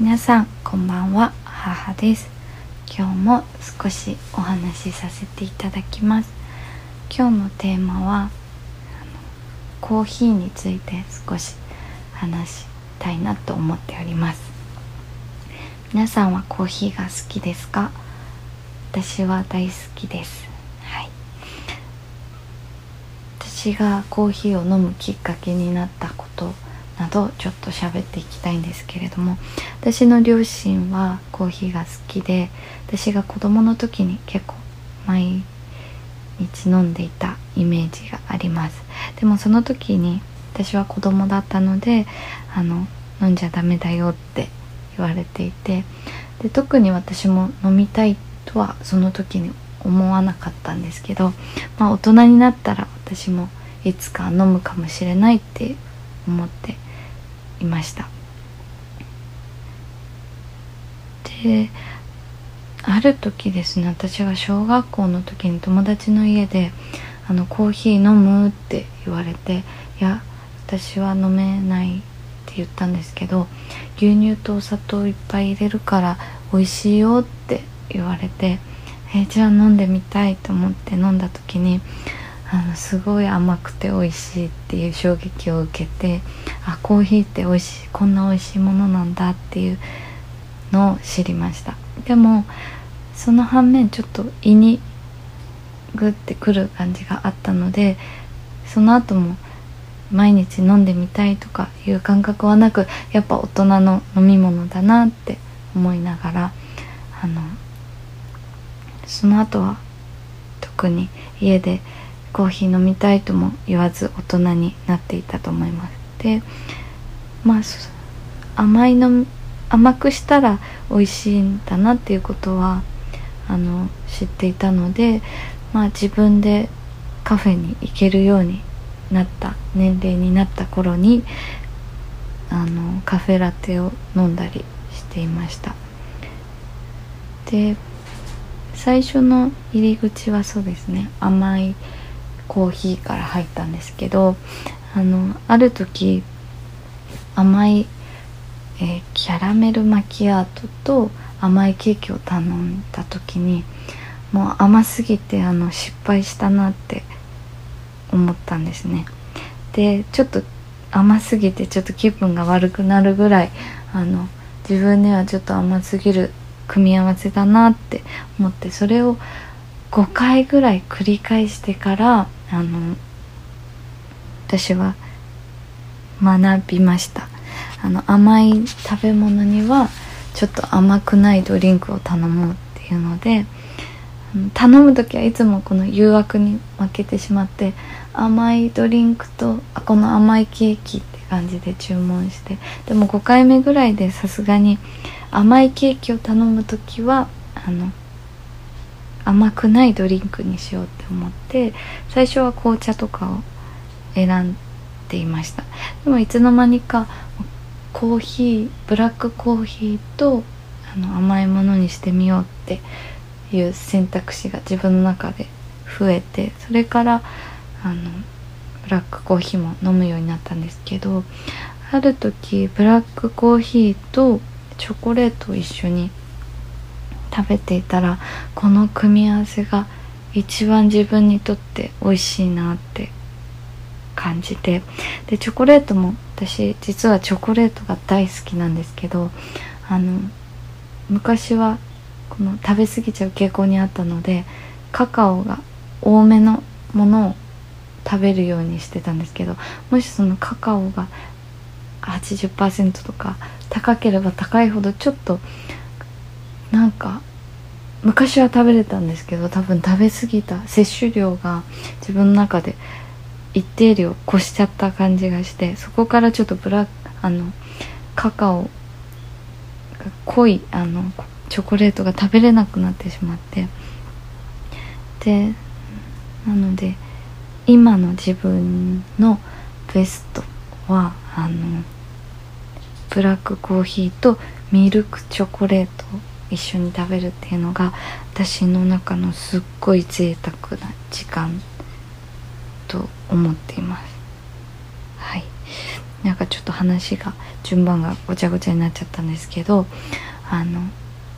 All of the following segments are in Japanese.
皆さんこんばんは。母です。今日も少しお話しさせていただきます。今日のテーマはコーヒーについて少し話したいなと思っております。皆さんはコーヒーが好きですか？私は大好きです。はい。私がコーヒーを飲むきっかけになったことなどちょっと喋っていきたいんですけれども私の両親はコーヒーが好きで私が子供の時に結構毎日飲んでいたイメージがあります。でもその時に私は子供だったのであの飲んじゃダメだよって言われていてで特に私も飲みたいとはその時に思わなかったんですけど、まあ、大人になったら私もいつか飲むかもしれないって思っていました。である時ですね私が小学校の時に友達の家であのコーヒー飲むって言われていや私は飲めないって言ったんですけど牛乳とお砂糖いっぱい入れるから美味しいよって言われてえじゃあ飲んでみたいと思って飲んだ時にあのすごい甘くて美味しいっていう衝撃を受けてあコーヒーって美味しいこんな美味しいものなんだっていうのを知りました。でもその反面ちょっと胃にグッてくる感じがあったのでその後も毎日飲んでみたいとかいう感覚はなくやっぱ大人の飲み物だなって思いながらあのその後は特に家でコーヒー飲みたいとも言わず大人になっていたと思います。でまあ甘いの甘くしたら美味しいんだなっていうことはあの知っていたのでまあ自分でカフェに行けるようになった年齢になった頃にあのカフェラテを飲んだりしていました。で最初の入り口はそうですね甘いコーヒーから入ったんですけどあのある時甘い、えー、キャラメルマキアートと甘いケーキを頼んだ時にもう甘すぎてあの失敗したなって思ったんですね。でちょっと甘すぎてちょっと気分が悪くなるぐらいあの自分にはちょっと甘すぎる組み合わせだなって思ってそれを5回ぐらい繰り返してからあの私は学びました。あの甘い食べ物にはちょっと甘くないドリンクを頼もうっていうので頼む時はいつもこの誘惑に負けてしまって甘いドリンクとあこの甘いケーキって感じで注文してでも5回目ぐらいでさすがに甘いケーキを頼む時はあの甘くないドリンクにしようって思って最初は紅茶とかを選んでいました。でもいつの間にかコーヒーブラックコーヒーとあの甘いものにしてみようっていう選択肢が自分の中で増えてそれからあのブラックコーヒーも飲むようになったんですけどある時ブラックコーヒーとチョコレートを一緒に食べていたらこの組み合わせが一番自分にとって美味しいなって感じて。でチョコレートも私実はチョコレートが大好きなんですけどあの昔はこの食べ過ぎちゃう傾向にあったのでカカオが多めのものを食べるようにしてたんですけどもしそのカカオが80%とか高ければ高いほどちょっとなんか昔は食べれたんですけど多分食べ過ぎた摂取量が自分の中で一定量越しちゃった感じがしてそこからちょっとブラあのカカオが濃いあのチョコレートが食べれなくなってしまって。でなので今の自分のベストはあのブラックコーヒーとミルクチョコレートを一緒に食べるっていうのが私の中のすっごい贅沢な時間と思っています。はい、なんかちょっと話が順番がごちゃごちゃになっちゃったんですけどあの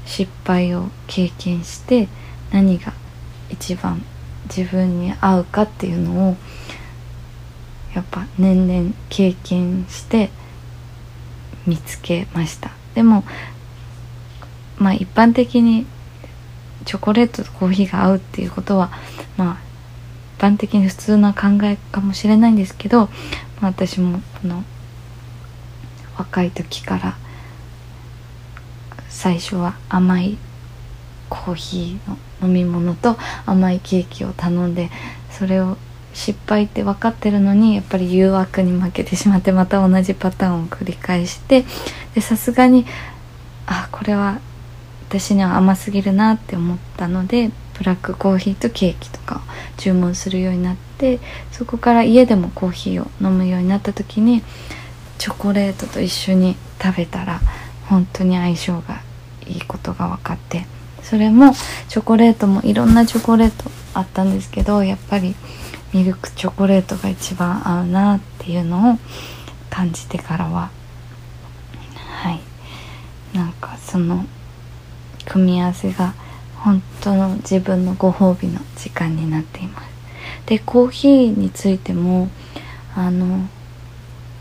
失敗を経験して何が一番自分に合うかっていうのをやっぱ年々経験して見つけましたでもまあ一般的にチョコレートとコーヒーが合うっていうことはまあ般的に普通な考えかもしれないんですけど、まあ、私もこの若い時から最初は甘いコーヒーの飲み物と甘いケーキを頼んでそれを失敗って分かってるのにやっぱり誘惑に負けてしまってまた同じパターンを繰り返してさすがにあこれは私には甘すぎるなって思ったのでブラックコーヒーとケーキとかを注文するようになってそこから家でもコーヒーを飲むようになった時にチョコレートと一緒に食べたら本当に相性がいいことが分かってそれもチョコレートもいろんなチョコレートあったんですけどやっぱりミルクチョコレートが一番合うなっていうのを感じてからははい。なんかその組み合わせが本当の自分のご褒美の時間になっています。でコーヒーについてもあの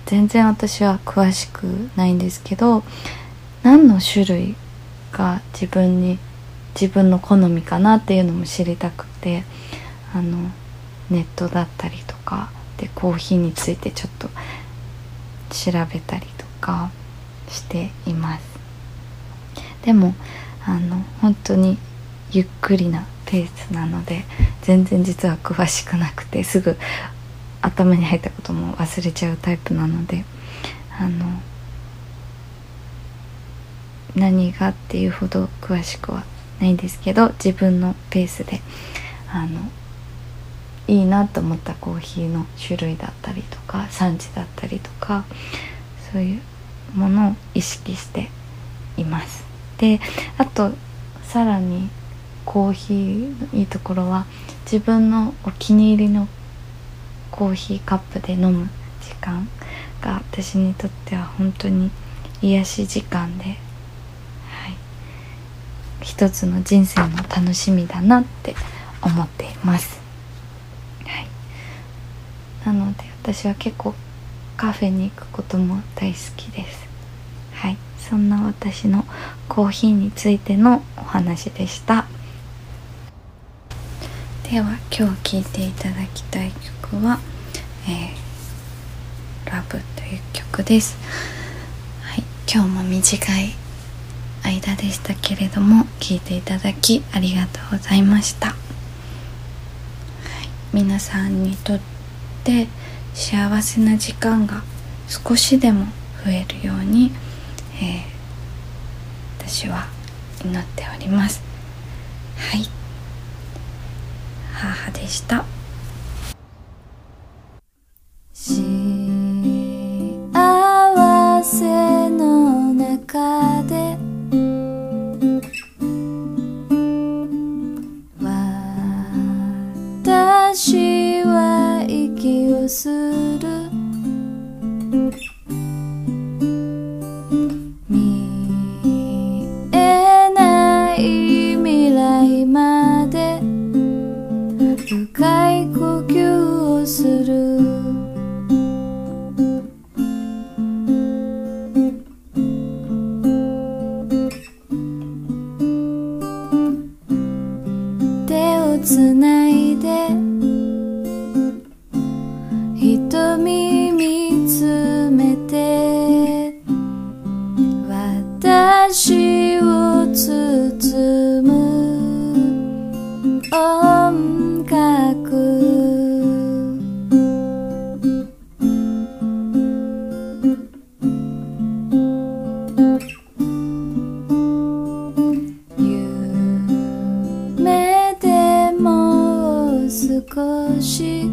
全然私は詳しくないんですけど何の種類が自分に自分の好みかなっていうのも知りたくてあのネットだったりとかでコーヒーについてちょっと調べたりとかしています。でもあの本当にゆっくりなペースなので全然実は詳しくなくてすぐ頭に入ったことも忘れちゃうタイプなのであの何がっていうほど詳しくはないんですけど自分のペースであのいいなと思ったコーヒーの種類だったりとか産地だったりとかそういうものを意識しています。であとさらにコーヒーのいいところは自分のお気に入りのコーヒーカップで飲む時間が私にとっては本当に癒し時間で、はい、一つの人生の楽しみだなって思っています。はい、なので私は結構カフェに行くことも大好きです。はい、そんな私のコーヒーについてのお話でした。では今日聴いていただきたい曲は「えー、ラブという曲です、はい、今日も短い間でしたけれども聴いていただきありがとうございました、はい、皆さんにとって幸せな時間が少しでも増えるように、えー、私は祈っております。はい。母でした。昔